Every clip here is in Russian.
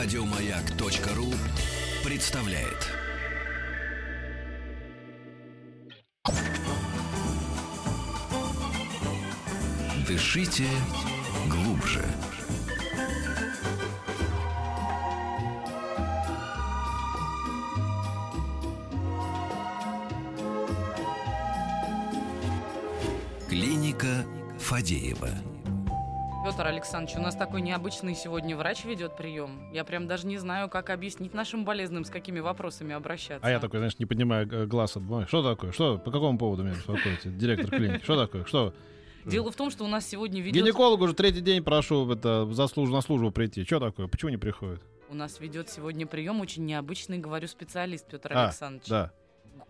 Радиомаяк.ру представляет. Дышите глубже. Клиника Фадеева. Петр Александрович, у нас такой необычный сегодня врач ведет прием. Я прям даже не знаю, как объяснить нашим болезным, с какими вопросами обращаться. А я такой, знаешь, не поднимаю э, глаз от бумаги. Что такое? Что? По какому поводу меня беспокоите? Директор клиники. Что такое? Что? Дело в том, что у нас сегодня ведет... Гинеколог уже третий день прошу это, за службу, на службу прийти. Что такое? Почему не приходит? У нас ведет сегодня прием очень необычный, говорю, специалист Петр А, Александрович. да.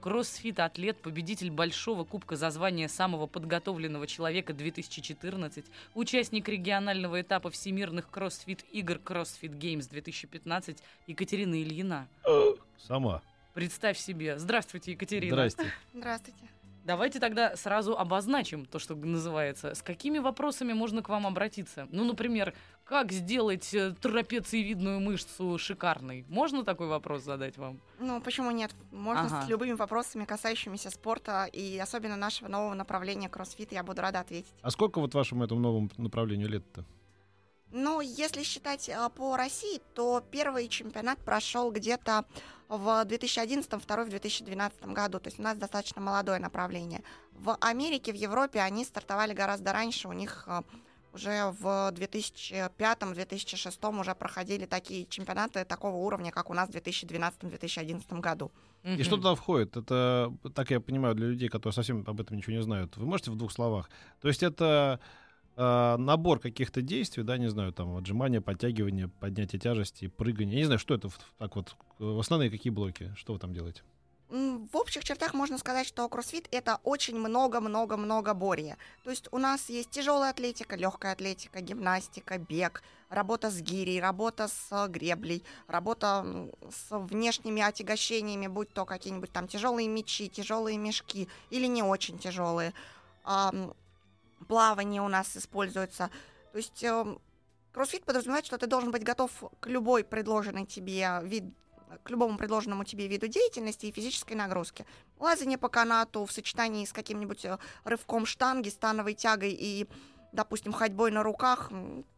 Кроссфит-атлет, победитель Большого Кубка за звание самого подготовленного человека 2014, участник регионального этапа всемирных кроссфит-игр CrossFit Games 2015 Екатерина Ильина. Сама. Представь себе. Здравствуйте, Екатерина. Здрасте. Здравствуйте. Давайте тогда сразу обозначим то, что называется. С какими вопросами можно к вам обратиться? Ну, например, как сделать э, трапециевидную мышцу шикарной? Можно такой вопрос задать вам? Ну, почему нет? Можно Ага. с любыми вопросами, касающимися спорта и особенно нашего нового направления кроссфит, я буду рада ответить. А сколько вот вашему этому новому направлению лет-то? Ну, если считать а, по России, то первый чемпионат прошел где-то в 2011, второй в 2012 году. То есть у нас достаточно молодое направление. В Америке, в Европе они стартовали гораздо раньше. У них а, уже в 2005-2006 уже проходили такие чемпионаты такого уровня, как у нас в 2012-2011 году. И что туда входит? Это, так я понимаю, для людей, которые совсем об этом ничего не знают. Вы можете в двух словах? То есть это э, набор каких-то действий, да, не знаю, там, отжимания, подтягивания, поднятие тяжести, прыгание. Я не знаю, что это так вот, э, основные какие блоки, что вы там делаете? В общих чертах можно сказать, что кроссфит это очень много-много-много борья. То есть у нас есть тяжелая атлетика, легкая атлетика, гимнастика, бег, работа с гирей, работа с э, греблей, работа с внешними отягощениями, будь то какие-нибудь там тяжелые мечи, тяжелые мешки или не очень тяжелые. Плавание у нас используется. То есть эм, кроссфит подразумевает, что ты должен быть готов к любой предложенной тебе вид к любому предложенному тебе виду деятельности и физической нагрузки. Лазание по канату в сочетании с каким-нибудь э, рывком штанги, становой тягой и, допустим, ходьбой на руках,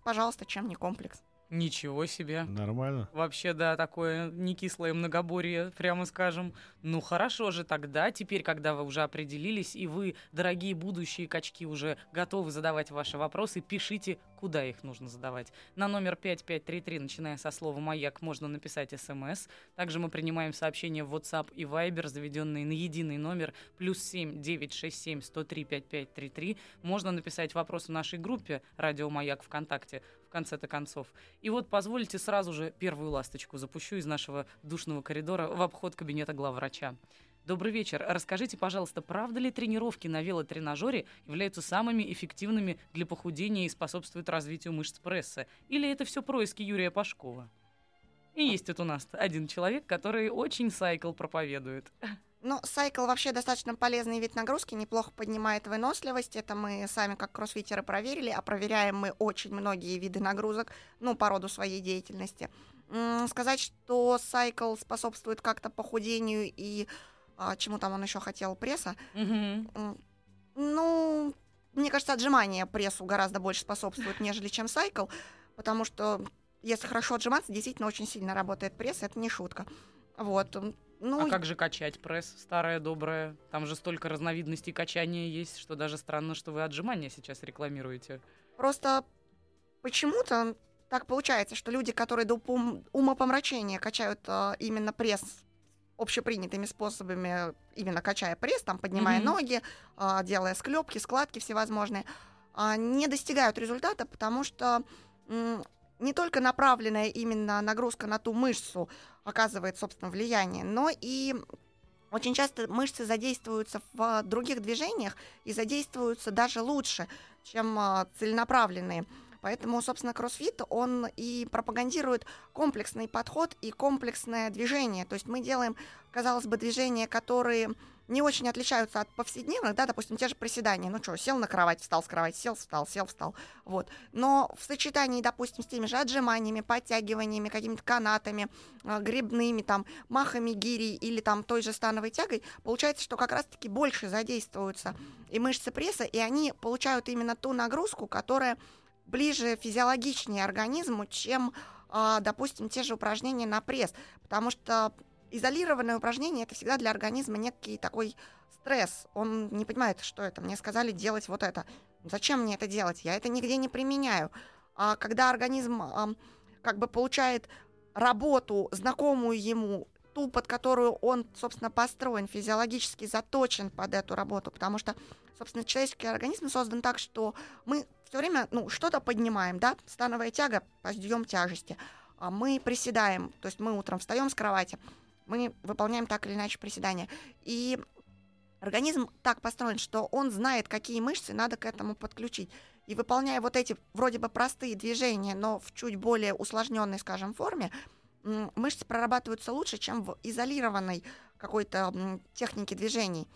пожалуйста, чем не комплекс. Ничего себе. Нормально. Вообще, да, такое не кислое многоборье, прямо скажем. Ну хорошо же тогда, теперь, когда вы уже определились, и вы, дорогие будущие качки, уже готовы задавать ваши вопросы, пишите, куда их нужно задавать. На номер 5533, начиная со слова «Маяк», можно написать смс. Также мы принимаем сообщения в WhatsApp и Viber, заведенные на единый номер плюс 7 967 103 5533. Можно написать вопрос в нашей группе «Радио Маяк ВКонтакте» конце-то концов. И вот позвольте сразу же первую ласточку запущу из нашего душного коридора в обход кабинета главврача. Добрый вечер. Расскажите, пожалуйста, правда ли тренировки на велотренажере являются самыми эффективными для похудения и способствуют развитию мышц пресса? Или это все происки Юрия Пашкова? И есть тут у нас один человек, который очень сайкл проповедует. Но сайкл вообще достаточно полезный вид нагрузки, неплохо поднимает выносливость. Это мы сами как кроссфитеры проверили, а проверяем мы очень многие виды нагрузок, ну, по роду своей деятельности. Сказать, что сайкл способствует как-то похудению и а, чему там он еще хотел, пресса. М, Ну, мне кажется, отжимание прессу гораздо больше способствует, нежели чем сайкл, потому что если хорошо отжиматься, действительно очень сильно работает пресс, это не шутка. Вот. Ну, А как же качать пресс, старое доброе? Там же столько разновидностей качания есть, что даже странно, что вы отжимания сейчас рекламируете. просто почему-то так получается, что люди, которые до пум- умопомрачения качают а, именно пресс общепринятыми способами, именно качая пресс, там, поднимая Мгм. ноги, а, делая склепки, складки всевозможные, а, не достигают результата, потому что м, не только направленная именно нагрузка на ту мышцу оказывает, собственно, влияние, но и очень часто мышцы задействуются в других движениях и задействуются даже лучше, чем а, целенаправленные. Поэтому, собственно, кроссфит, он и пропагандирует комплексный подход и комплексное движение. То есть мы делаем, казалось бы, движения, которые не очень отличаются от повседневных, да, допустим, те же приседания. Ну что, сел на кровать, встал с кровати, сел, встал, сел, встал. Вот. Но в сочетании, допустим, с теми же отжиманиями, подтягиваниями, какими-то канатами, э, грибными, там, махами гири или там той же становой тягой, получается, что как раз-таки больше задействуются и мышцы пресса, и они получают именно ту нагрузку, которая ближе физиологичнее организму, чем, э, допустим, те же упражнения на пресс. Потому что изолированное упражнение это всегда для организма некий такой стресс. Он не понимает, что это. Мне сказали делать вот это. Зачем мне это делать? Я это нигде не применяю. А когда организм а, как бы получает работу, знакомую ему, ту, под которую он, собственно, построен, физиологически заточен под эту работу, потому что, собственно, человеческий организм создан так, что мы все время, ну, что-то поднимаем, да, становая тяга, подъем тяжести, а мы приседаем, то есть мы утром встаем с кровати, мы выполняем так или иначе приседания. И организм так построен, что он знает, какие мышцы надо к этому подключить. И выполняя вот эти вроде бы простые движения, но в чуть более усложненной, скажем, форме, мышцы прорабатываются лучше, чем в изолированной какой-то технике движений.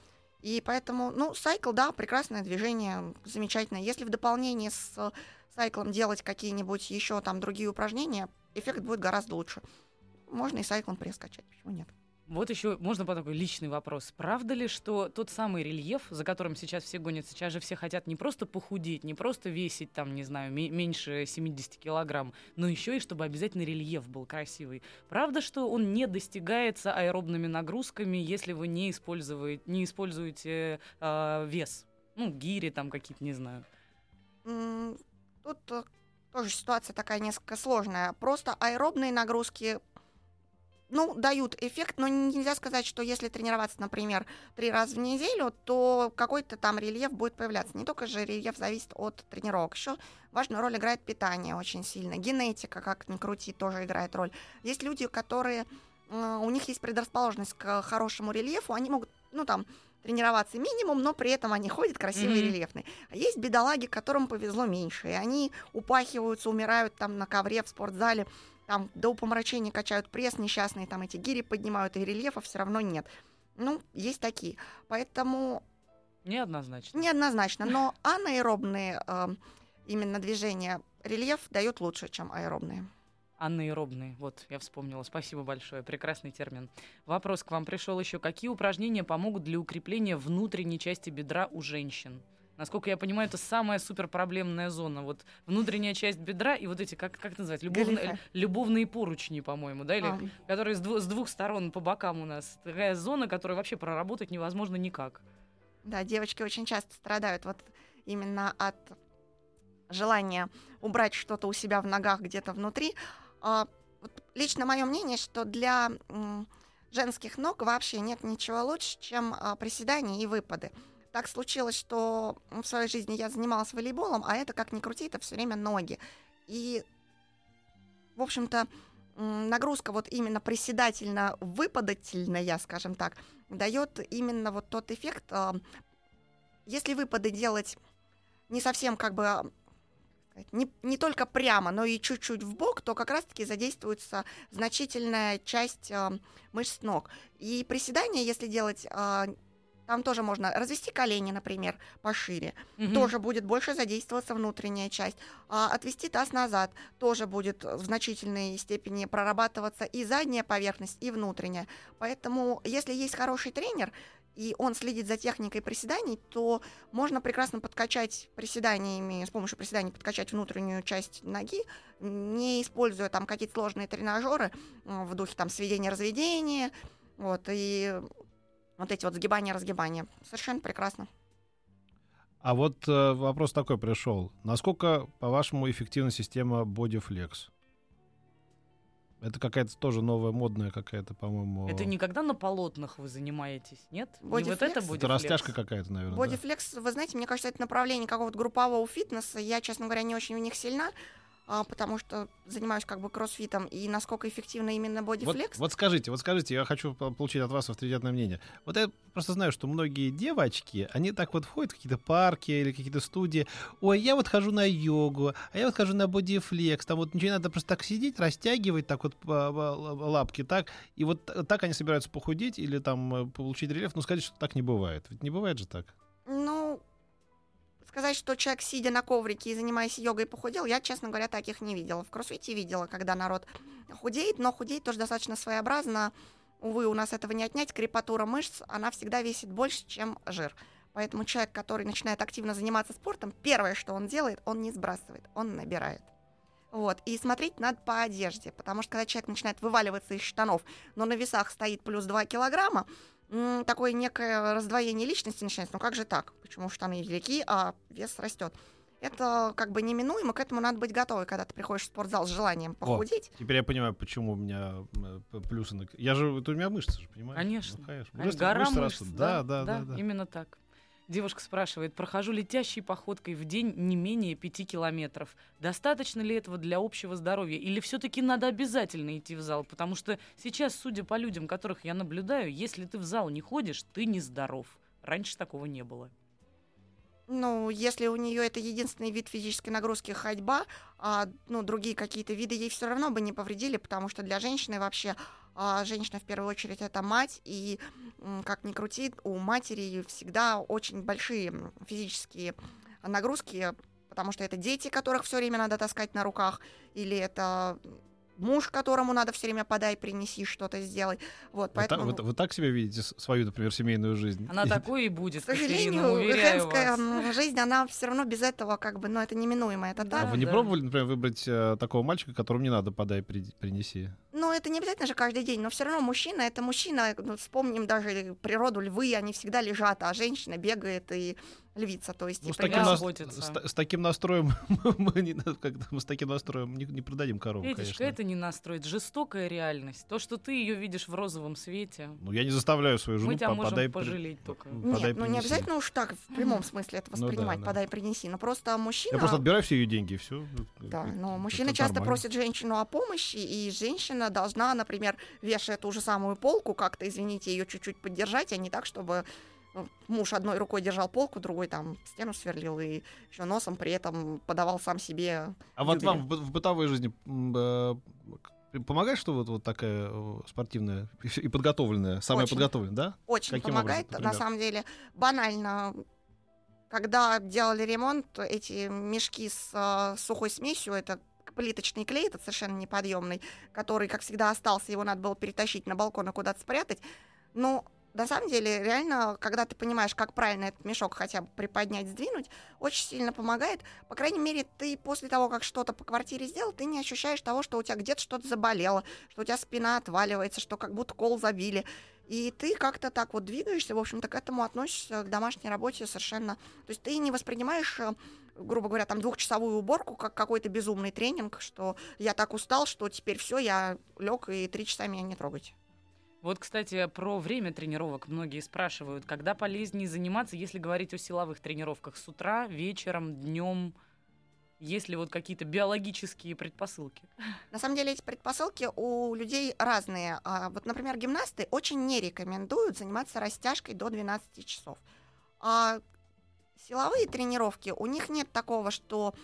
И поэтому, ну, сайкл, да, прекрасное движение, замечательно. Если в дополнение с сайклом делать какие-нибудь еще там другие упражнения, эффект будет гораздо лучше можно и сайклом пресс качать, почему нет? Вот еще можно по такой личный вопрос. Правда ли, что тот самый рельеф, за которым сейчас все гонятся, сейчас же все хотят не просто похудеть, не просто весить там, не знаю, меньше 70 килограмм, но еще и чтобы обязательно рельеф был красивый. Правда, что он не достигается аэробными нагрузками, если вы не используете, не используете э, вес? Ну, гири там какие-то, не знаю. Тут э, тоже ситуация такая несколько сложная. Просто аэробные нагрузки ну, дают эффект, но нельзя сказать, что если тренироваться, например, три раза в неделю, то какой-то там рельеф будет появляться. Не только же рельеф зависит от тренировок. Еще важную роль играет питание очень сильно. Генетика, как ни крути, тоже играет роль. Есть люди, которые у них есть предрасположенность к хорошему рельефу, они могут, ну там, тренироваться минимум, но при этом они ходят красивые mm-hmm. рельефные. А есть бедолаги, которым повезло меньше, и они упахиваются, умирают там на ковре в спортзале там до упомрачения качают пресс несчастные, там эти гири поднимают, и рельефа все равно нет. Ну, есть такие. Поэтому... Неоднозначно. Неоднозначно. Но анаэробные э, именно движения рельеф дают лучше, чем аэробные. Анаэробные, вот я вспомнила. Спасибо большое, прекрасный термин. Вопрос к вам пришел еще. Какие упражнения помогут для укрепления внутренней части бедра у женщин? Насколько я понимаю, это самая супер проблемная зона. Вот внутренняя часть бедра и вот эти, как, как это называть, любовные, любовные поручни, по-моему, да, или а. которые с, дву, с двух сторон по бокам у нас. Такая зона, которую вообще проработать невозможно никак. Да, девочки очень часто страдают вот именно от желания убрать что-то у себя в ногах где-то внутри. А, вот лично мое мнение, что для м, женских ног вообще нет ничего лучше, чем а, приседания и выпады так случилось, что в своей жизни я занималась волейболом, а это, как ни крути, это все время ноги. И, в общем-то, нагрузка вот именно приседательно-выпадательная, скажем так, дает именно вот тот эффект. А, если выпады делать не совсем как бы не, не только прямо, но и чуть-чуть в бок, то как раз-таки задействуется значительная часть э, мышц ног. И приседания, если делать э, там тоже можно развести колени, например, пошире. Угу. Тоже будет больше задействоваться внутренняя часть. А отвести таз назад тоже будет в значительной степени прорабатываться и задняя поверхность, и внутренняя. Поэтому, если есть хороший тренер, и он следит за техникой приседаний, то можно прекрасно подкачать приседаниями, с помощью приседаний подкачать внутреннюю часть ноги, не используя там какие-то сложные тренажеры в духе там сведения-разведения, вот, и вот эти вот сгибания-разгибания. Совершенно прекрасно. А вот э, вопрос такой пришел. Насколько, по-вашему, эффективна система BodyFlex? Это какая-то тоже новая модная какая-то, по-моему. Это никогда на полотнах вы занимаетесь, нет? Bodyflex? Не вот это Bodyflex? Это растяжка какая-то, наверное. Bodyflex, да. вы знаете, мне кажется, это направление какого-то группового фитнеса. Я, честно говоря, не очень в них сильна. А, потому что занимаюсь как бы кроссфитом, и насколько эффективно именно Вот, бодифлекс. вот скажите, вот скажите, я хочу по- получить от вас авторитетное мнение. Вот я просто знаю, что многие девочки, они так вот входят в какие-то парки или какие-то студии. Ой, я вот хожу на йогу, а я вот хожу на бодифлекс. Там вот ничего не надо просто так сидеть, растягивать так вот по- по- лапки так. И вот так они собираются похудеть или там э, получить рельеф. Ну, сказать, что так не бывает. Ведь не бывает же так. Ну, сказать, что человек, сидя на коврике и занимаясь йогой, похудел, я, честно говоря, таких не видела. В кроссфите видела, когда народ худеет, но худеет тоже достаточно своеобразно. Увы, у нас этого не отнять. Крепатура мышц, она всегда весит больше, чем жир. Поэтому человек, который начинает активно заниматься спортом, первое, что он делает, он не сбрасывает, он набирает. Вот. И смотреть надо по одежде, потому что когда человек начинает вываливаться из штанов, но на весах стоит плюс 2 килограмма, такое некое раздвоение личности начинается. Ну как же так? Почему штаны велики, а вес растет? Это как бы неминуемо, к этому надо быть готовой, когда ты приходишь в спортзал с желанием похудеть. Теперь я понимаю, почему у меня э, плюсы на... Я же... Это у меня мышцы же, понимаешь? Конечно. Ну, конечно. Мышцы- Гора мышцы мышц, растут. Да, да, да. да. именно так. Девушка спрашивает, прохожу летящей походкой в день не менее пяти километров. Достаточно ли этого для общего здоровья? Или все-таки надо обязательно идти в зал? Потому что сейчас, судя по людям, которых я наблюдаю, если ты в зал не ходишь, ты нездоров. Раньше такого не было. Ну, если у нее это единственный вид физической нагрузки ходьба, а ну, другие какие-то виды ей все равно бы не повредили, потому что для женщины вообще а, женщина в первую очередь это мать, и как ни крути, у матери всегда очень большие физические нагрузки, потому что это дети, которых все время надо таскать на руках, или это муж, которому надо все время подай, принеси, что-то сделай. Вот, Вы, поэтому... так, вы- вы так себе видите свою, например, семейную жизнь? Она такой и будет, К сожалению, женская вас. жизнь, она все равно без этого, как бы, ну, это неминуемо, это Да, А вы не да. пробовали, например, выбрать э, такого мальчика, которому не надо подай, при- принеси? Это не обязательно же каждый день, но все равно мужчина это мужчина. Ну, вспомним даже природу львы, они всегда лежат, а женщина бегает и львица, то есть Ну, и с, таким примерно нас- с с таким настроем мы, не, как мы с таким настроем не, не продадим корову, Петечка, конечно. это не настрой, это жестокая реальность. То, что ты ее видишь в розовом свете, Ну, я не заставляю свою жену мы тебя по- можем подай, при- пожалеть только. Нет, подай, ну не обязательно уж так в прямом смысле это Ну да, воспринимать, да. подай, принеси. Но просто мужчина. Я просто отбираю все ее деньги, и все. Да, но мужчины часто просят женщину о помощи, и женщина должна, например, вешая ту же самую полку, как-то, извините, ее чуть-чуть поддержать, а не так, чтобы муж одной рукой держал полку, другой там стену сверлил и еще носом при этом подавал сам себе. А вот вам в, бы- в бытовой жизни помогает, что вот, вот такая э, спортивная и подготовленная, самая Очень. подготовленная, да? Очень Каким помогает, образом, на самом деле, банально. Когда делали ремонт, эти мешки с э, сухой смесью, это плиточный клей, этот совершенно неподъемный, который, как всегда, остался, его надо было перетащить на балкон и куда-то спрятать. Но на самом деле, реально, когда ты понимаешь, как правильно этот мешок хотя бы приподнять, сдвинуть, очень сильно помогает. По крайней мере, ты после того, как что-то по квартире сделал, ты не ощущаешь того, что у тебя где-то что-то заболело, что у тебя спина отваливается, что как будто кол забили. И ты как-то так вот двигаешься, в общем-то, к этому относишься, к домашней работе совершенно... То есть ты не воспринимаешь, э, грубо говоря, там двухчасовую уборку как какой-то безумный тренинг, что я так устал, что теперь все, я лег и три часа меня не трогать. Вот, кстати, про время тренировок многие спрашивают, когда полезнее заниматься, если говорить о силовых тренировках, с утра, вечером, днем, есть ли вот какие-то биологические предпосылки? На самом деле эти предпосылки у людей разные. А, Вот, например, гимнасты очень не рекомендуют заниматься растяжкой до 12 часов. А силовые тренировки, у них нет такого, что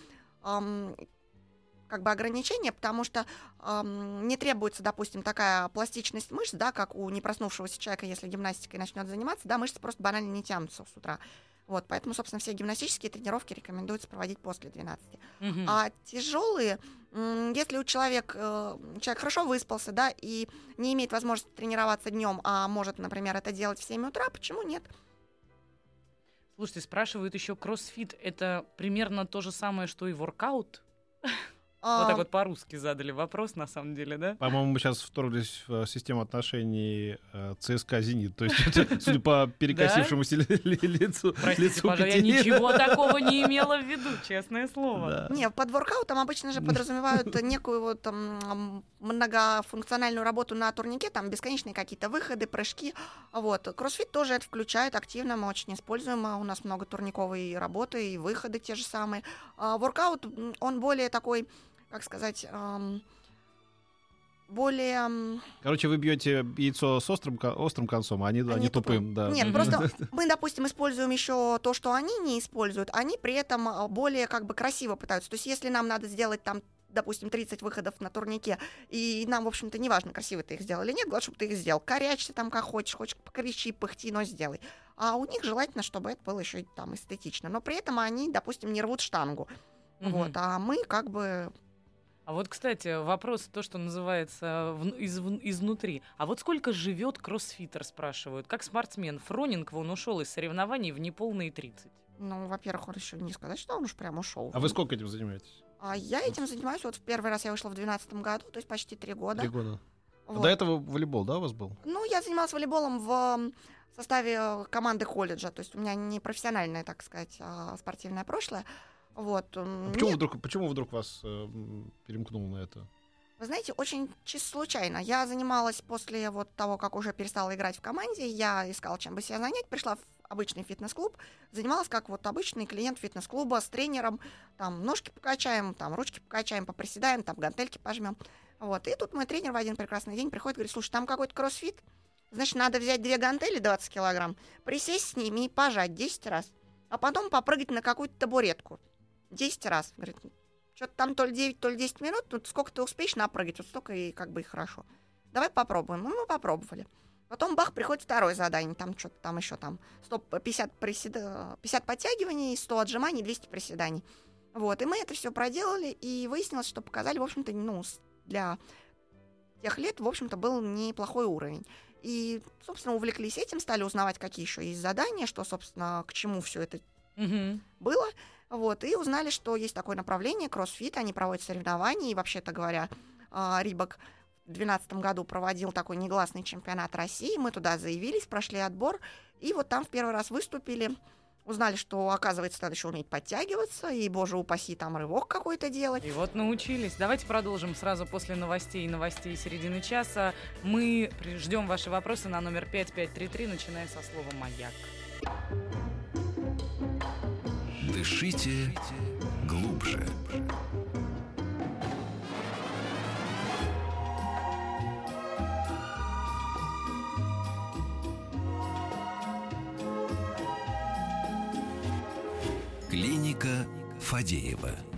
как бы ограничения, потому что ам, не требуется, допустим, такая пластичность мышц, да, как у непроснувшегося человека, если гимнастикой начнет заниматься, да, мышцы просто банально не тянутся с утра. Вот, поэтому, собственно, все гимнастические тренировки рекомендуется проводить после 12. Мгм. А тяжелые, если у человека, э, человек хорошо выспался, да, и не имеет возможности тренироваться днем, а может, например, это делать в 7 утра, почему нет? Слушайте, спрашивают еще кроссфит. Это примерно то же самое, что и воркаут? А, Вот так вот по-русски задали вопрос, на самом деле, да? По-моему, мы сейчас вторглись в э, систему отношений э, ЦСКА «Зенит». То есть, судя по перекосившемуся ли- ли- лицу, Простите, пожалуйста, я ничего такого не имела в виду, честное слово. Не, под воркаутом обычно же подразумевают некую вот там, многофункциональную работу на турнике, там бесконечные какие-то выходы, прыжки. Вот. Кроссфит тоже это включает активно, мы очень используем, а у нас много турниковой работы и выходы те же самые. А воркаут, он более такой как сказать, ам, более... Короче, вы бьете яйцо с острым, острым концом, а они, Они они тупым. да. Нет, Мгм. просто мы, допустим, используем еще то, что они не используют, они при этом а, более как бы красиво пытаются. То есть, если нам надо сделать там допустим, 30 выходов на турнике, и нам, в общем-то, не важно, красиво ты их сделал или нет, главное, чтобы ты их сделал. Корячься там как хочешь, хочешь покричи, пыхти, но сделай. А у них желательно, чтобы это было еще там эстетично. Но при этом они, допустим, не рвут штангу. Мгм. Вот, а мы как бы А вот, кстати, вопрос, то, что называется вн- из, вн- изнутри. А вот сколько живет кроссфитер, спрашивают. Как спортсмен, Фронинг, вон ушел из соревнований в неполные 30. Ну, во-первых, он еще не сказать, что он уж прям ушел. А вы сколько этим занимаетесь? А я этим занимаюсь. Вот в первый раз я вышла в 2012 году, то есть почти три года. Три года. А Вот. До этого волейбол, да, у вас был? Ну, я занималась волейболом в составе э, команды колледжа. То есть у меня не профессиональное, так сказать, а, спортивное прошлое. Вот. м, А почему нет, вдруг, почему вдруг вас э, м, перемкнуло на это? Вы знаете, очень чисто случайно. Я занималась после вот того, как уже перестала играть в команде, я искала, чем бы себя занять, пришла в обычный фитнес-клуб, занималась как вот обычный клиент фитнес-клуба с тренером, там ножки покачаем, там ручки покачаем, поприседаем, там гантельки пожмем. Вот. И тут мой тренер в один прекрасный день приходит и говорит, слушай, там какой-то кроссфит, значит, надо взять две гантели 20 килограмм, присесть с ними и пожать 10 раз, а потом попрыгать на какую-то табуретку 10 раз. Говорит, что-то там то ли 9, то ли 10 минут, тут сколько ты успеешь напрыгать, вот столько и как бы и хорошо. Давай попробуем. Ну, мы попробовали. Потом бах, приходит второе задание, там что-то там еще там 100, 50, приседа- 50 подтягиваний, 100 отжиманий, 200 приседаний. Вот, и мы это все проделали, и выяснилось, что показали, в общем-то, ну, для тех лет, в общем-то, был неплохой уровень. И, собственно, увлеклись этим, стали узнавать, какие еще есть задания, что, собственно, к чему все это Мгм. было. Вот, и узнали, что есть такое направление, кроссфит, они проводят соревнования, и, вообще-то говоря, а, Рибок в 2012 году проводил такой негласный чемпионат России, мы туда заявились, прошли отбор, и вот там в первый раз выступили, узнали, что, оказывается, надо еще уметь подтягиваться, и, боже упаси, там рывок какой-то делать. И вот научились. Давайте продолжим сразу после новостей и новостей середины часа. Мы ждем ваши вопросы на номер 5533, начиная со слова «Маяк». Дышите глубже. Клиника Фадеева.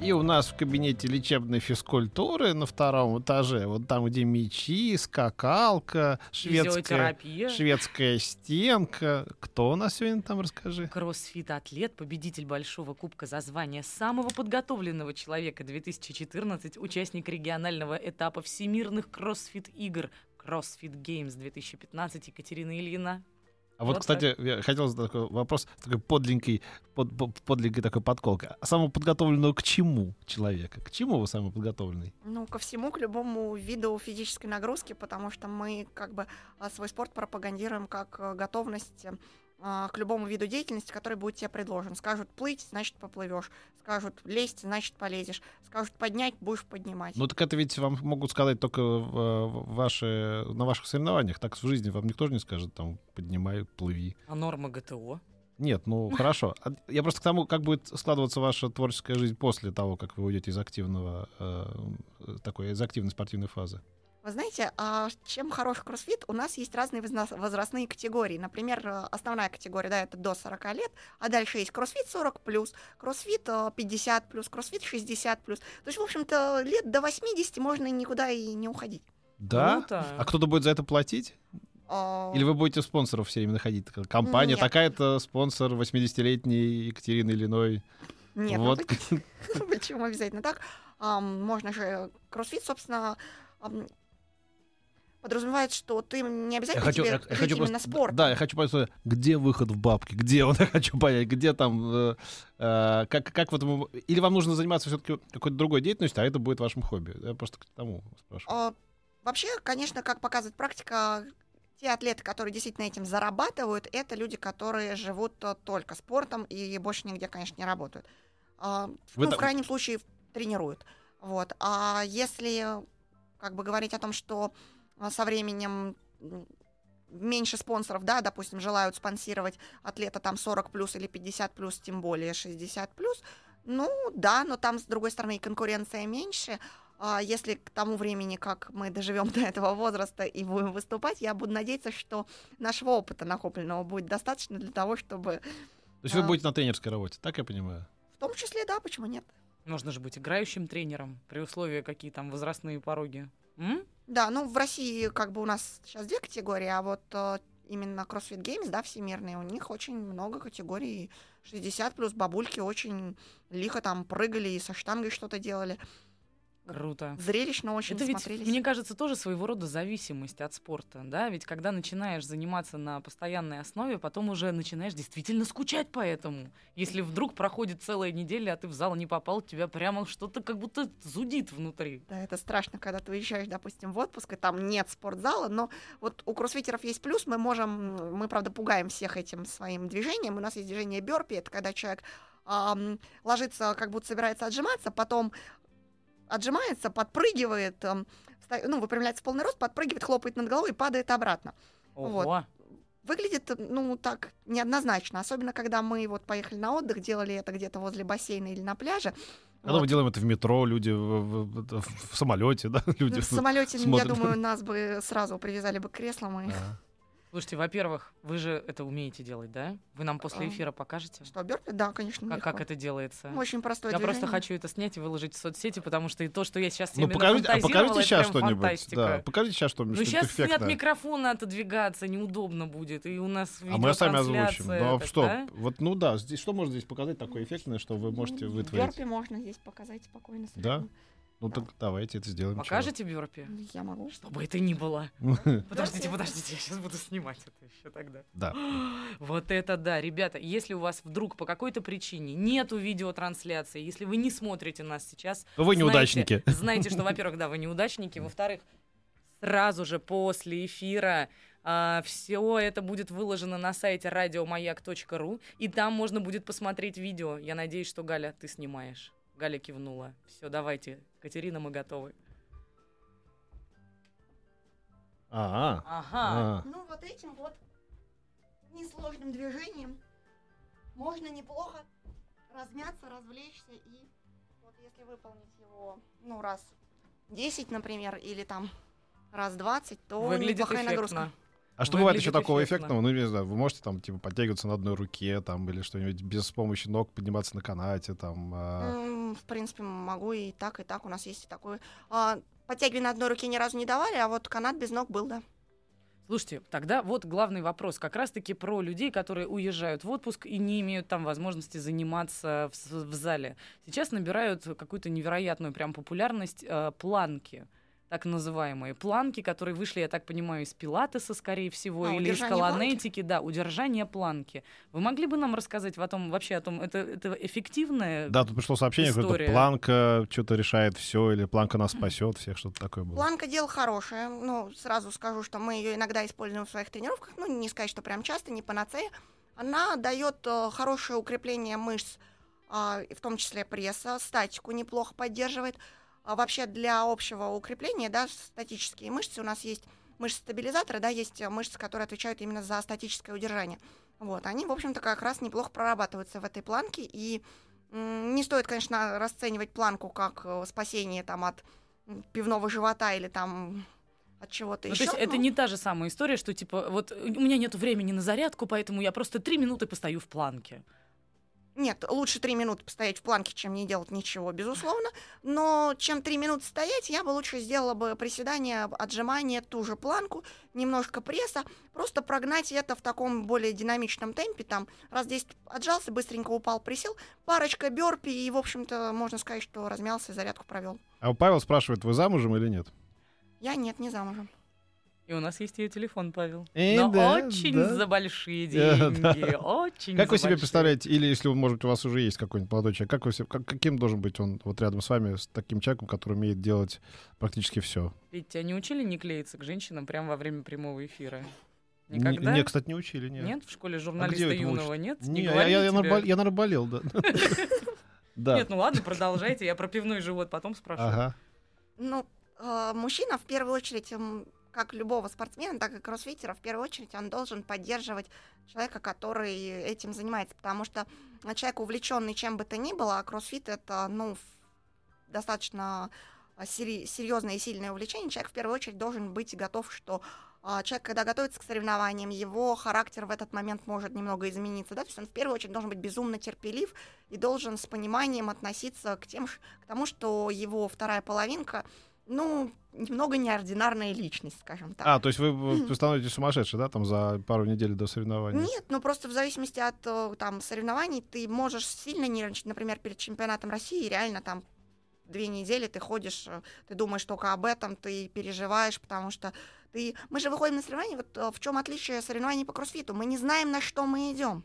И у нас в кабинете лечебной физкультуры на втором этаже, вот там, где мячи, скакалка, шведская, шведская стенка. Кто у нас сегодня там, расскажи? Кроссфит-атлет, победитель Большого Кубка за звание самого подготовленного человека 2014, участник регионального этапа всемирных кроссфит-игр CrossFit Games 2015 Екатерина Ильина. А вот, Вот кстати, я хотел задать такой вопрос, такой подленькой, под, под- подленькой такой подколкой. А самоподготовленного к чему человека? К чему вы самоподготовленный? Ну, ко всему, к любому виду физической нагрузки, потому что мы как бы а, свой спорт пропагандируем как э, готовность к любому виду деятельности, который будет тебе предложен. Скажут плыть, значит поплывешь. Скажут лезть, значит полезешь. Скажут поднять, будешь поднимать. Ну так это ведь вам могут сказать только в, в ваши, на ваших соревнованиях. Так в жизни вам никто же не скажет, там, поднимай, плыви. А норма ГТО? Нет, ну хорошо. А Я просто к тому, как будет складываться ваша творческая жизнь после того, как вы уйдете из активного, э, такой, из активной спортивной фазы. Вы знаете, а чем хорош кроссфит? У нас есть разные возрастные категории. Например, э, основная категория, да, это до 40 лет, а дальше есть кроссфит 40 плюс, кроссфит э, 50 плюс, кроссфит 60 плюс. То есть, в общем-то, лет до 80 можно и никуда и не уходить. Да? Круто. А кто-то будет за это платить? А, Или вы будете спонсоров все время находить? Компания Нет. такая-то, спонсор 80-летней Екатерины Ильиной. Нет, ну вот. поч- почему обязательно так? Можно же кроссфит, собственно, подразумевает, что ты не обязательно тебе жить именно просто- спортом. Да, я хочу понять, где выход в бабки, где он, я хочу понять, где там, э, э, как, как в этом, или вам нужно заниматься все-таки какой-то другой деятельностью, а это будет вашим хобби. Я просто к тому спрашиваю. А, Вообще, конечно, как показывает практика, те атлеты, которые действительно этим зарабатывают, это люди, которые живут только спортом и больше нигде, конечно, не работают. А, Вы ну, там- в крайнем случае, тренируют. Вот. А если как бы говорить о том, что со временем меньше спонсоров, да, допустим, желают спонсировать атлета там 40 плюс или 50 плюс, тем более 60 плюс, Ну, да, но там, с другой стороны, и конкуренция меньше. А Если к тому времени, как мы доживем до этого возраста и будем выступать, я буду надеяться, что нашего опыта накопленного будет достаточно для того, чтобы... То есть вы А. будете на тренерской работе, так я понимаю? В том числе, да, почему нет? Можно же быть играющим тренером при условии, какие там возрастные пороги. М? Да, ну в России как бы у нас сейчас две категории, а вот э, именно CrossFit Games, да, всемирные, у них очень много категорий. 60 плюс бабульки очень лихо там прыгали и со штангой что-то делали. Круто. Зрелищно очень Это ведь, смотрелись. мне кажется, тоже своего рода зависимость от спорта, да? Ведь когда начинаешь заниматься на постоянной основе, потом уже начинаешь действительно скучать по этому. Если вдруг проходит целая неделя, а ты в зал не попал, тебя прямо что-то как будто зудит внутри. Да, это страшно, когда ты уезжаешь, допустим, в отпуск, и там нет спортзала, но вот у кроссфитеров есть плюс, мы можем, мы, правда, пугаем всех этим своим движением, у нас есть движение бёрпи, это когда человек ложится, как будто собирается отжиматься, потом отжимается, подпрыгивает, вста- ну, выпрямляется в полный рост, подпрыгивает, хлопает над головой и падает обратно. Вот. Ого. Выглядит, ну, так неоднозначно, особенно когда мы вот поехали на отдых, делали это где-то возле бассейна или на пляже. Когда Вот. мы делаем это в метро, люди в, в- в- в самолете, да, люди. Ну, в самолете, я смотрят. думаю, нас бы сразу привязали бы к креслам и А. Слушайте, во-первых, вы же это умеете делать, да? Вы нам после А, эфира покажете? Что, бёрпи? Да, конечно, Как, легко. как это делается? Очень простое Я движение. просто хочу это снять и выложить в соцсети, потому что и то, что я сейчас Ну, покажите, а покажите это сейчас что-нибудь. фантастика. Да, покажите сейчас что-нибудь, Ну, что-нибудь сейчас от эффектное. микрофона отодвигаться неудобно будет, и у нас А мы сами озвучим. Ну, а что? да? Вот, ну да, здесь что можно здесь показать такое эффектное, что вы можете Ну, вытворить? Бёрпи можно здесь показать спокойно. Да? Ну так давайте это сделаем. Покажете бёрпи? Ну, Я могу. Что бы это ни было. Подождите, подождите, я сейчас буду снимать это еще тогда. Да. Вот это да, ребята, если у вас вдруг по какой-то причине нету видеотрансляции, если вы не смотрите нас сейчас, Но вы неудачники. Знаете, что, во-первых, да, вы неудачники, во-вторых, сразу же после эфира все это будет выложено на сайте радиомаяк.ру, и там можно будет посмотреть видео. Я надеюсь, что Галя, ты снимаешь. Галя кивнула. Все, давайте, Катерина, мы готовы. А, Ага. а. Ну, вот этим вот несложным движением можно неплохо размяться, развлечься и вот если выполнить его, ну, раз 10, например, или там раз 20, то Выглядит неплохая нагрузка. А что бывает еще такого эффектно. эффектного? Ну, не знаю, вы можете там, типа, подтягиваться на одной руке, там, или что-нибудь без помощи ног подниматься на канате, там. М, В принципе, могу и так, и так. У нас есть и такое. А, Подтягивания на одной руке ни разу не давали, а вот канат без ног был, да. Слушайте, тогда вот главный вопрос как раз-таки про людей, которые уезжают в отпуск и не имеют там возможности заниматься в, в зале. Сейчас набирают какую-то невероятную прям популярность э, планки, так называемые планки, которые вышли, я так понимаю, из пилатеса, скорее всего, А, или из планки? колонетики, да, удержание планки. Вы могли бы нам рассказать о том, вообще о том, это, это эффективное? Да, тут пришло сообщение, что планка что-то решает все, или планка нас спасет, всех что-то такое было. Планка дело хорошее. Ну, сразу скажу, что мы ее иногда используем в своих тренировках. Ну, не сказать, что прям часто, не панацея. Она дает э, хорошее укрепление мышц, а, в том числе пресса, статику неплохо поддерживает. А вообще для общего укрепления, да, статические мышцы у нас есть мышцы-стабилизаторы, да, есть э, мышцы, которые отвечают именно за статическое удержание. Вот, они, в общем-то, как раз неплохо прорабатываются в этой планке, и не стоит, конечно, расценивать планку как э, спасение там от пивного живота или там от чего-то Ну, еще. то есть это не та же самая история, что типа вот у меня нет времени на зарядку, поэтому я просто три минуты постою в планке. Нет, лучше три минуты постоять в планке, чем не делать ничего, безусловно. Но чем три минуты стоять, я бы лучше сделала бы приседание, отжимание, ту же планку, немножко пресса, просто прогнать это в таком более динамичном темпе, там раз 10 отжался, быстренько упал, присел, парочка бёрпи, и, в общем-то, можно сказать, что размялся, зарядку провел. А Павел спрашивает, вы замужем или нет? Я нет, не замужем. И у нас есть ее телефон, Павел. Э, Но да, очень да. за большие Э, да. деньги. Очень Как за вы себе большие. представляете, или если, может быть, у вас уже есть какой-нибудь молодой человек, как вы себе, как- каким должен быть он вот рядом с вами, с таким человеком, который умеет делать практически все? Ведь тебя не учили не клеиться к женщинам прямо во время прямого эфира? Никогда? Не, кстати, не учили, нет. Нет? В школе А журналиста это юного нет? Не, я, говорили я, я, я наверное, болел, да. Да. Нет, ну ладно, продолжайте. Я про пивной живот потом спрошу. Ага. Ну, э, мужчина в первую очередь, как любого спортсмена, так и кроссфитера, в первую очередь он должен поддерживать человека, который этим занимается, потому что человек, увлеченный чем бы то ни было, а кроссфит это, ну, достаточно а, серьезное и сильное увлечение, человек в первую очередь должен быть готов, что а, человек, когда готовится к соревнованиям, его характер в этот момент может немного измениться, да, то есть он в первую очередь должен быть безумно терпелив и должен с пониманием относиться к, тем, к тому, что его вторая половинка, ну, немного неординарная личность, скажем так. А, то есть вы, вы становитесь сумасшедшей, да, там за пару недель до соревнований? Нет, ну просто в зависимости от э, там соревнований ты можешь сильно нервничать, например, перед чемпионатом России, реально там две недели ты ходишь, э, ты думаешь только об этом, ты переживаешь, потому что ты... Мы же выходим на соревнования, вот э, в чем отличие соревнований по кроссфиту? Мы не знаем, на что мы идем.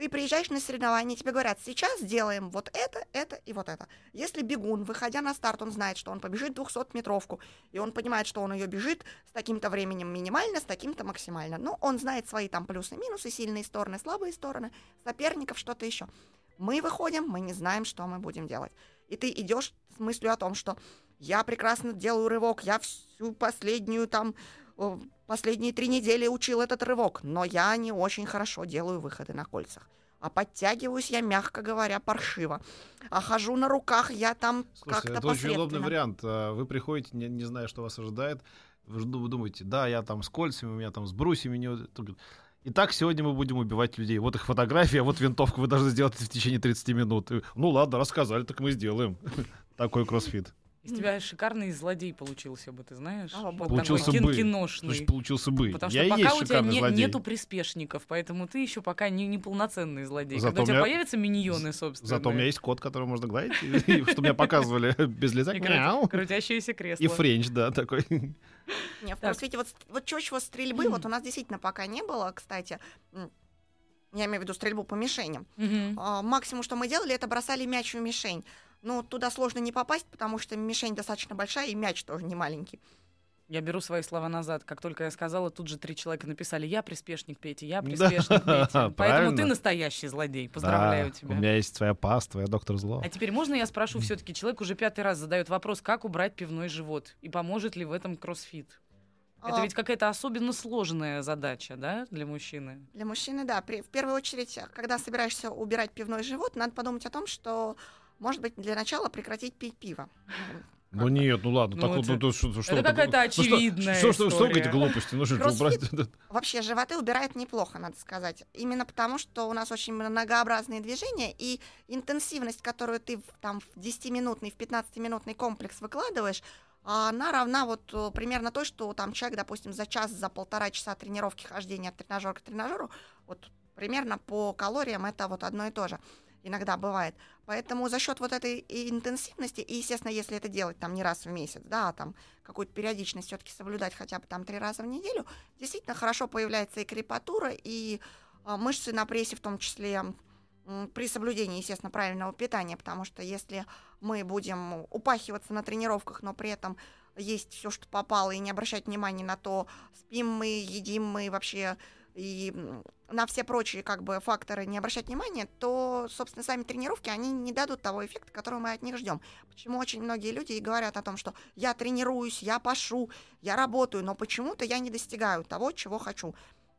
Ты приезжаешь на соревнования, тебе говорят, сейчас сделаем вот это, это и вот это. Если бегун, выходя на старт, он знает, что он побежит 200-метровку, и он понимает, что он ее бежит с таким-то временем минимально, с таким-то максимально. Ну, он знает свои там плюсы, минусы, сильные стороны, слабые стороны, соперников, что-то еще. Мы выходим, мы не знаем, что мы будем делать и ты идешь с мыслью о том, что я прекрасно делаю рывок, я всю последнюю там последние три недели учил этот рывок, но я не очень хорошо делаю выходы на кольцах. А подтягиваюсь я, мягко говоря, паршиво. А хожу на руках я там как-то это очень удобный вариант. А, вы приходите, не, не зная, что вас ожидает. Вы думаете, да, я там с кольцами, у меня там с брусьями. Не... Итак, сегодня мы будем убивать людей. Вот их фотография, вот винтовка, вы должны сделать это в течение 30 минут. Ну ладно, рассказали, так мы сделаем. Такой кроссфит. Из тебя шикарный злодей получился бы, ты знаешь? А, вот получился бы. Киношный. Значит, получился бы. Потому что Я пока у тебя не, нету приспешников, поэтому ты еще пока не, не полноценный злодей. Зато Когда у тебя меня... появятся миньоны, собственно. Зато у меня есть кот, который можно гладить, чтобы меня показывали без лица. Крутящееся кресло. И френч, да, такой. Не, в вот, вот чего стрельбы, вот у нас действительно пока не было, кстати. Я имею в виду стрельбу по мишеням. А, максимум, что мы делали, это бросали мяч в мишень. Ну, туда сложно не попасть, потому что мишень достаточно большая, и мяч тоже не маленький. Я беру свои слова назад. Как только я сказала, тут же три человека написали «Я приспешник Пети, я приспешник Пети». Поэтому ты настоящий злодей. Поздравляю тебя. у меня есть своя паста, я доктор зло. А теперь можно я спрошу все таки Человек уже пятый раз задает вопрос, как убрать пивной живот? И поможет ли в этом кроссфит? Это а ведь какая-то особенно сложная задача, да, для мужчины? Для мужчины, да. При, в первую очередь, когда собираешься убирать пивной живот, надо подумать о том, что может быть, для начала прекратить пить пиво. Ну нет, ну ладно, ну, так это, вот, ну, что, что, это какая-то ну, очевидная что, что, что, что эти глупости? Ну, что, убрать? Вообще, животы убирает неплохо, надо сказать. Именно потому, что у нас очень многообразные движения, и интенсивность, которую ты там в 10-минутный, в 15-минутный комплекс выкладываешь, она равна вот э, примерно той, что там человек, допустим, за час, за полтора часа тренировки хождения от тренажера к тренажеру, вот примерно по калориям это вот одно и то же иногда бывает. Поэтому за счет вот этой интенсивности, и, естественно, если это делать там не раз в месяц, да, а там какую-то периодичность все-таки соблюдать хотя бы там три раза в неделю, действительно хорошо появляется и крепатура, и а, мышцы на прессе в том числе при соблюдении, естественно, правильного питания, потому что если мы будем упахиваться на тренировках, но при этом есть все, что попало, и не обращать внимания на то, спим мы, едим мы, вообще и на все прочие как бы факторы не обращать внимания, то, собственно, сами тренировки, они не дадут того эффекта, которого мы от них ждем. Почему очень многие люди и говорят о том, что я тренируюсь, я пашу, я работаю, но почему-то я не достигаю того, чего хочу.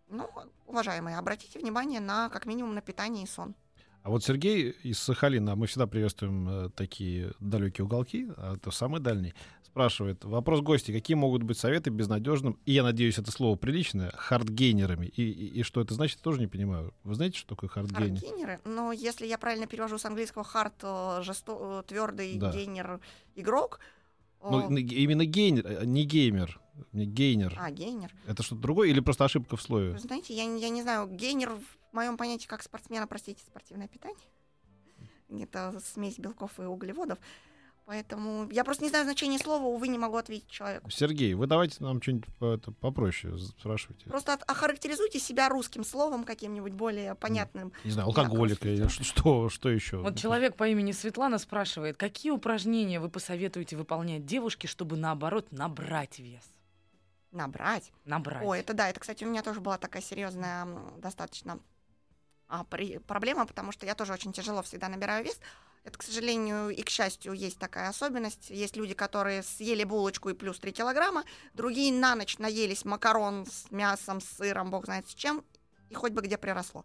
Ну, уважаемые, обратите внимание на, как минимум, на питание и сон. А вот Сергей из Сахалина, мы всегда приветствуем э, такие далекие уголки, а это самый дальний, спрашивает. Вопрос гости. Какие могут быть советы безнадежным, и я надеюсь, это слово приличное, хардгейнерам? И, и, и что это значит, тоже не понимаю. Вы знаете, что такое хардгейнер? Хардгейнеры? Ну, если я правильно перевожу с английского hard, жесто... твердый да. gainer игрок. Ну, именно гейнер, не геймер. Не гейнер. А, гейнер. Это что-то другое или просто ошибка в слове? Знаете, я, я не знаю, гейнер в моем понятии как спортсмена, простите, спортивное питание. Это смесь белков и углеводов. Поэтому я просто не знаю значения слова, увы, не могу ответить человеку. Сергей, вы давайте нам что-нибудь попроще спрашивайте. Просто от, охарактеризуйте себя русским словом каким-нибудь более понятным. Не знаю, алкоголик или что, что еще? Вот человек по имени Светлана спрашивает, какие упражнения вы посоветуете выполнять девушке, чтобы наоборот набрать вес? Набрать? Набрать. О, это да, это, кстати, у меня тоже была такая серьезная достаточно а, при, проблема, потому что я тоже очень тяжело всегда набираю вес. Это, к сожалению, и к счастью, есть такая особенность. Есть люди, которые съели булочку и плюс 3 килограмма, другие на ночь наелись макарон с мясом, с сыром, бог знает с чем, и хоть бы где приросло.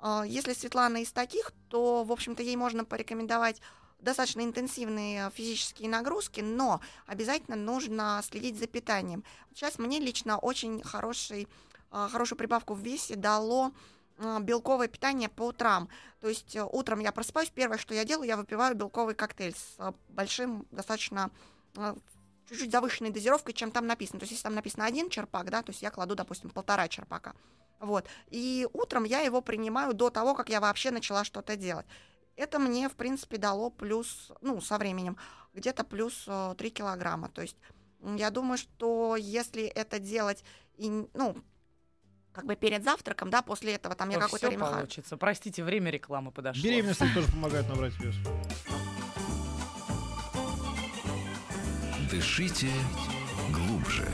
А, если Светлана из таких, то, в общем-то, ей можно порекомендовать достаточно интенсивные физические нагрузки, но обязательно нужно следить за питанием. Сейчас мне лично очень хороший, а, хорошую прибавку в весе дало белковое питание по утрам. То есть э, утром я просыпаюсь, первое, что я делаю, я выпиваю белковый коктейль с э, большим, достаточно э, чуть-чуть завышенной дозировкой, чем там написано. То есть если там написано один черпак, да, то есть я кладу, допустим, полтора черпака. Вот. И утром я его принимаю до того, как я вообще начала что-то делать. Это мне, в принципе, дало плюс, ну, со временем, где-то плюс 3 килограмма. То есть я думаю, что если это делать, и, ну, как бы перед завтраком, да, после этого там я То какое-то время... получится. Простите, время рекламы подошло. Беременность тоже помогает набрать вес. Дышите глубже.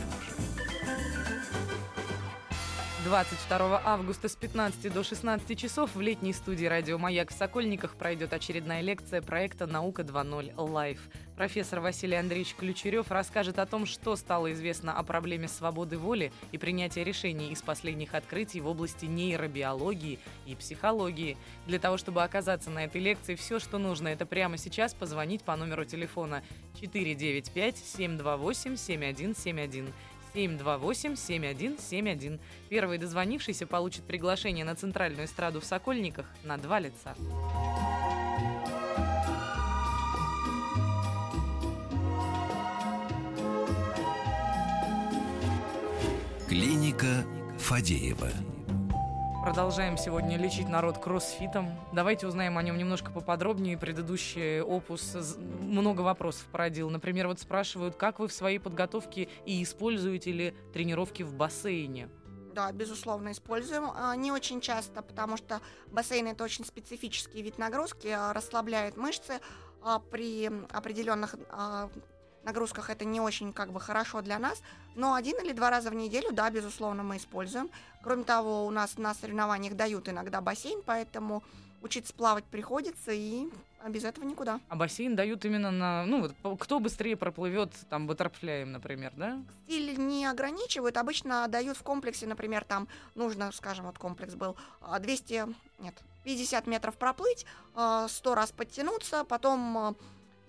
22 августа с 15 до 16 часов в летней студии «Радио Маяк» в Сокольниках пройдет очередная лекция проекта «Наука 2.0. Live». Профессор Василий Андреевич Ключерев расскажет о том, что стало известно о проблеме свободы воли и принятия решений из последних открытий в области нейробиологии и психологии. Для того, чтобы оказаться на этой лекции, все, что нужно, это прямо сейчас позвонить по номеру телефона 495 728 7171 728-7171. Первый дозвонившийся получит приглашение на центральную эстраду в Сокольниках на два лица. Клиника Фадеева. Продолжаем сегодня лечить народ кроссфитом. Давайте узнаем о нем немножко поподробнее. Предыдущий опус много вопросов породил. Например, вот спрашивают, как вы в своей подготовке и используете ли тренировки в бассейне? Да, безусловно, используем. А, Не очень часто, потому что бассейн это очень специфический вид нагрузки, а, расслабляет мышцы. а При определенных нагрузках это не очень как бы хорошо для нас. Но один или два раза в неделю, да, безусловно, мы используем. Кроме того, у нас на соревнованиях дают иногда бассейн, поэтому учиться плавать приходится, и без этого никуда. А бассейн дают именно на... Ну, вот кто быстрее проплывет там баттерфляем, например, да? Стиль не ограничивают, обычно дают в комплексе, например, там нужно, скажем, вот комплекс был а, 200, нет, 50 метров проплыть, а, 100 раз подтянуться, потом а,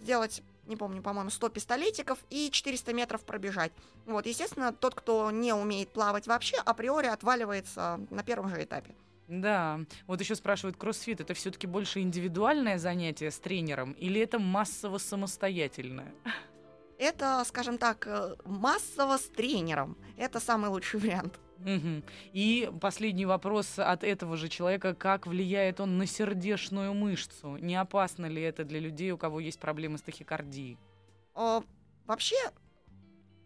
сделать, не помню, по-моему, 100 пистолетиков и 400 метров пробежать. Вот, естественно, тот, кто не умеет плавать вообще, априори отваливается на первом же этапе. Да. Вот еще спрашивают, кроссфит это все-таки больше индивидуальное занятие с тренером или это массово самостоятельное? Это, скажем так, э, массово с тренером. Это самый лучший вариант. Мгм. И последний вопрос от этого же человека. Как влияет он на сердечную мышцу? Не опасно ли это для людей, у кого есть проблемы с тахикардией? Э, Вообще,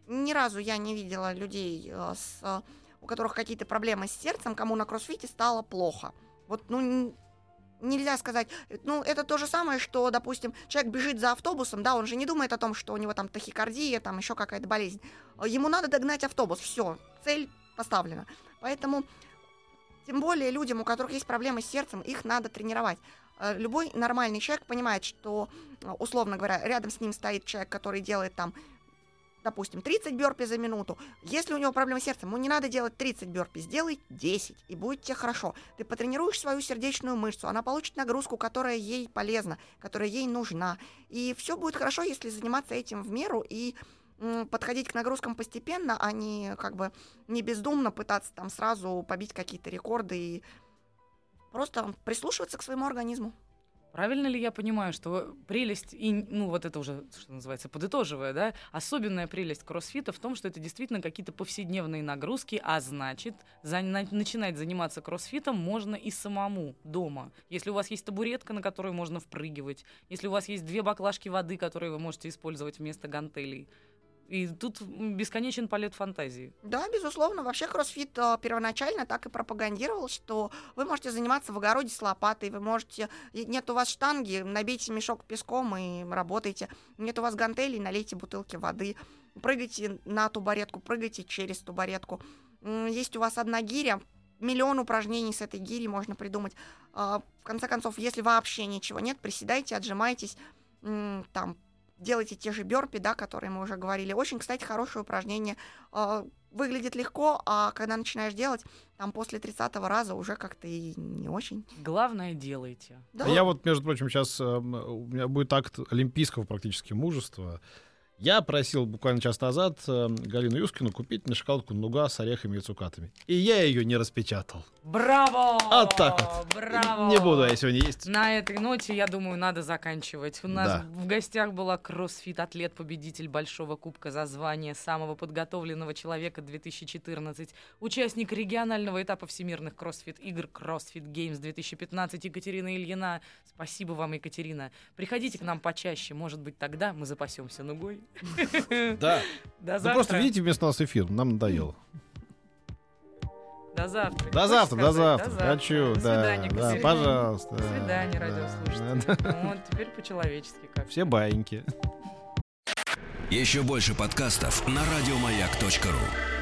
ни разу я не видела людей, э, с, э, у которых какие-то проблемы с сердцем, кому на кроссфите стало плохо. Вот, ну, нельзя сказать, ну, это то же самое, что, допустим, человек бежит за автобусом, да, он же не думает о том, что у него там тахикардия, там еще какая-то болезнь. Ему надо догнать автобус, все, цель поставлена. Поэтому, тем более людям, у которых есть проблемы с сердцем, их надо тренировать. Э, Любой нормальный человек понимает, что, э, условно говоря, рядом с ним стоит человек, который делает там допустим, 30 бёрпи за минуту. Если у него проблемы с сердцем, ему не надо делать 30 бёрпи, сделай 10, и будет тебе хорошо. Ты потренируешь свою сердечную мышцу, она получит нагрузку, которая ей полезна, которая ей нужна. И все будет хорошо, если заниматься этим в меру и подходить к нагрузкам постепенно, а не как бы не бездумно пытаться там сразу побить какие-то рекорды и просто прислушиваться к своему организму. Правильно ли я понимаю, что прелесть, и, ну вот это уже, что называется, подытоживая, да, особенная прелесть кроссфита в том, что это действительно какие-то повседневные нагрузки, а значит, за- на- начинать заниматься кроссфитом можно и самому дома. Если у вас есть табуретка, на которую можно впрыгивать, если у вас есть две баклажки воды, которые вы можете использовать вместо гантелей. И тут бесконечен полет фантазии. Да, безусловно. Вообще кроссфит э, первоначально так и пропагандировал, что вы можете заниматься в огороде с лопатой, вы можете... Нет у вас штанги, набейте мешок песком и работайте. Нет у вас гантелей, налейте бутылки воды. Прыгайте на тубаретку, прыгайте через тубаретку. Есть у вас одна гиря, миллион упражнений с этой гири можно придумать. А, в конце концов, если вообще ничего нет, приседайте, отжимайтесь, там, делайте те же бёрпи, да, которые мы уже говорили. Очень, кстати, хорошее упражнение. А, Выглядит легко, а когда начинаешь делать, там после 30 раза уже как-то и не очень. Главное, делайте. Да. А Я вот, между прочим, сейчас у меня будет акт олимпийского практически мужества. Я просил буквально час назад э, Галину Юскину купить мне шоколадку нуга с орехами и цукатами. И я ее не распечатал. Браво! Вот так вот. Браво! Не буду я сегодня есть. На этой ноте, я думаю, надо заканчивать. У нас Да. в гостях была кроссфит-атлет, победитель Большого Кубка за звание самого подготовленного человека 2014, участник регионального этапа всемирных кроссфит-игр CrossFit Games 2015 Екатерина Ильина. Спасибо вам, Екатерина. Приходите к нам почаще, может быть, тогда мы запасемся нугой. Да. До Вы завтра. просто видите вместо нас эфир, нам надоело. До завтра. До завтра, до сказать? завтра. Хочу, До да, свидания, да, пожалуйста. До свидания, да, радиослушатели. да. Вот, теперь по-человечески как. Все баиньки. Еще больше подкастов на радиомаяк.ру.